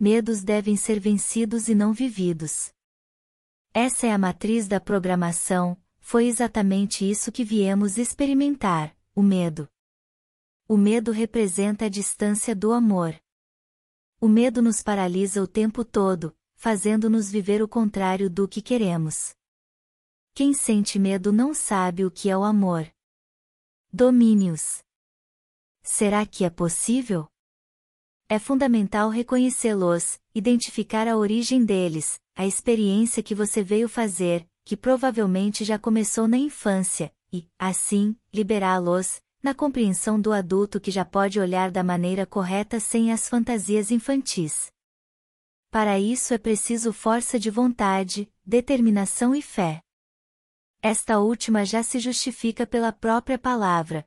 medos devem ser vencidos e não vividos. Essa é a matriz da programação, foi exatamente isso que viemos experimentar, o medo. O medo representa a distância do amor. O medo nos paralisa o tempo todo, fazendo-nos viver o contrário do que queremos. Quem sente medo não sabe o que é o amor. Domínios. Será que é possível? É fundamental reconhecê-los, identificar a origem deles, a experiência que você veio fazer, que provavelmente já começou na infância, e, assim, liberá-los, na compreensão do adulto que já pode olhar da maneira correta sem as fantasias infantis. Para isso é preciso força de vontade, determinação e fé. Esta última já se justifica pela própria palavra.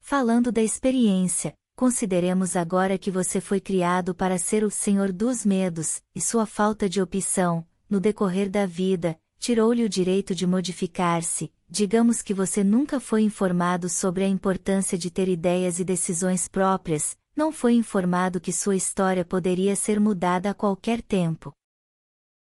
Falando da experiência, consideremos agora que você foi criado para ser o senhor dos medos, e sua falta de opção, no decorrer da vida, tirou-lhe o direito de modificar-se, digamos que você nunca foi informado sobre a importância de ter ideias e decisões próprias, não foi informado que sua história poderia ser mudada a qualquer tempo.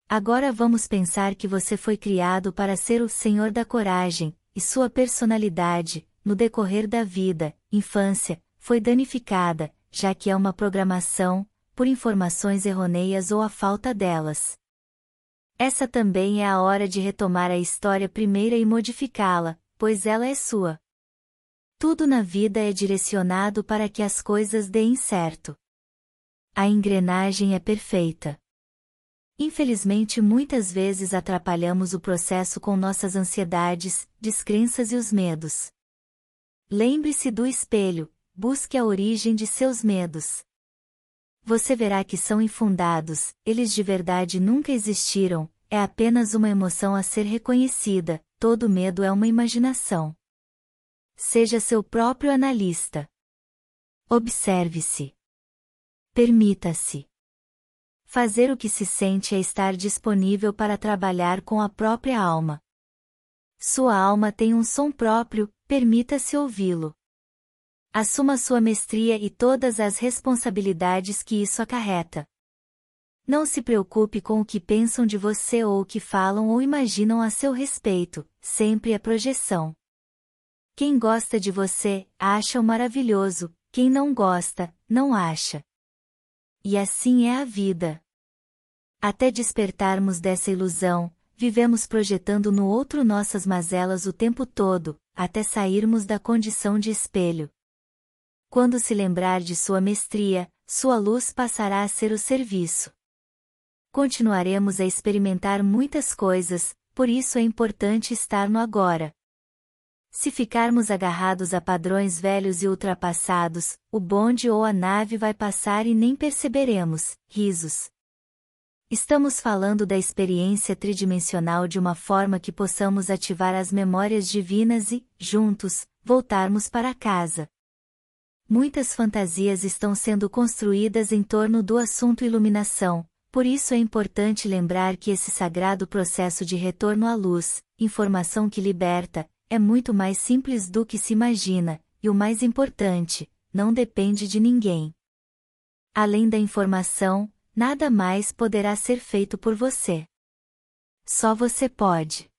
Agora vamos pensar que você foi criado para ser o senhor da coragem, e sua personalidade, no decorrer da vida, infância, foi danificada, já que é uma programação, por informações errôneas ou a falta delas. Essa também é a hora de retomar a história primeira e modificá-la, pois ela é sua. Tudo na vida é direcionado para que as coisas deem certo. A engrenagem é perfeita. Infelizmente, muitas vezes atrapalhamos o processo com nossas ansiedades, descrenças e os medos. Lembre-se do espelho, busque a origem de seus medos você verá que são infundados, eles de verdade nunca existiram, é apenas uma emoção a ser reconhecida, todo medo é uma imaginação. Seja seu próprio analista. Observe-se. Permita-se. Fazer o que se sente é estar disponível para trabalhar com a própria alma. Sua alma tem um som próprio, permita-se ouvi-lo. Assuma sua mestria e todas as responsabilidades que isso acarreta. Não se preocupe com o que pensam de você ou o que falam ou imaginam a seu respeito, sempre é projeção. Quem gosta de você, acha-o maravilhoso, quem não gosta, não acha. E assim é a vida. Até despertarmos dessa ilusão, vivemos projetando no outro nossas mazelas o tempo todo, até sairmos da condição de espelho. Quando se lembrar de sua mestria, sua luz passará a ser o serviço. Continuaremos a experimentar muitas coisas, por isso é importante estar no agora. Se ficarmos agarrados a padrões velhos e ultrapassados, o bonde ou a nave vai passar e nem perceberemos. Risos. Estamos falando da experiência tridimensional de uma forma que possamos ativar as memórias divinas e, juntos, voltarmos para casa. Muitas fantasias estão sendo construídas em torno do assunto iluminação, por isso é importante lembrar que esse sagrado processo de retorno à luz, informação que liberta, é muito mais simples do que se imagina, e o mais importante, não depende de ninguém. Além da informação, nada mais poderá ser feito por você. Só você pode.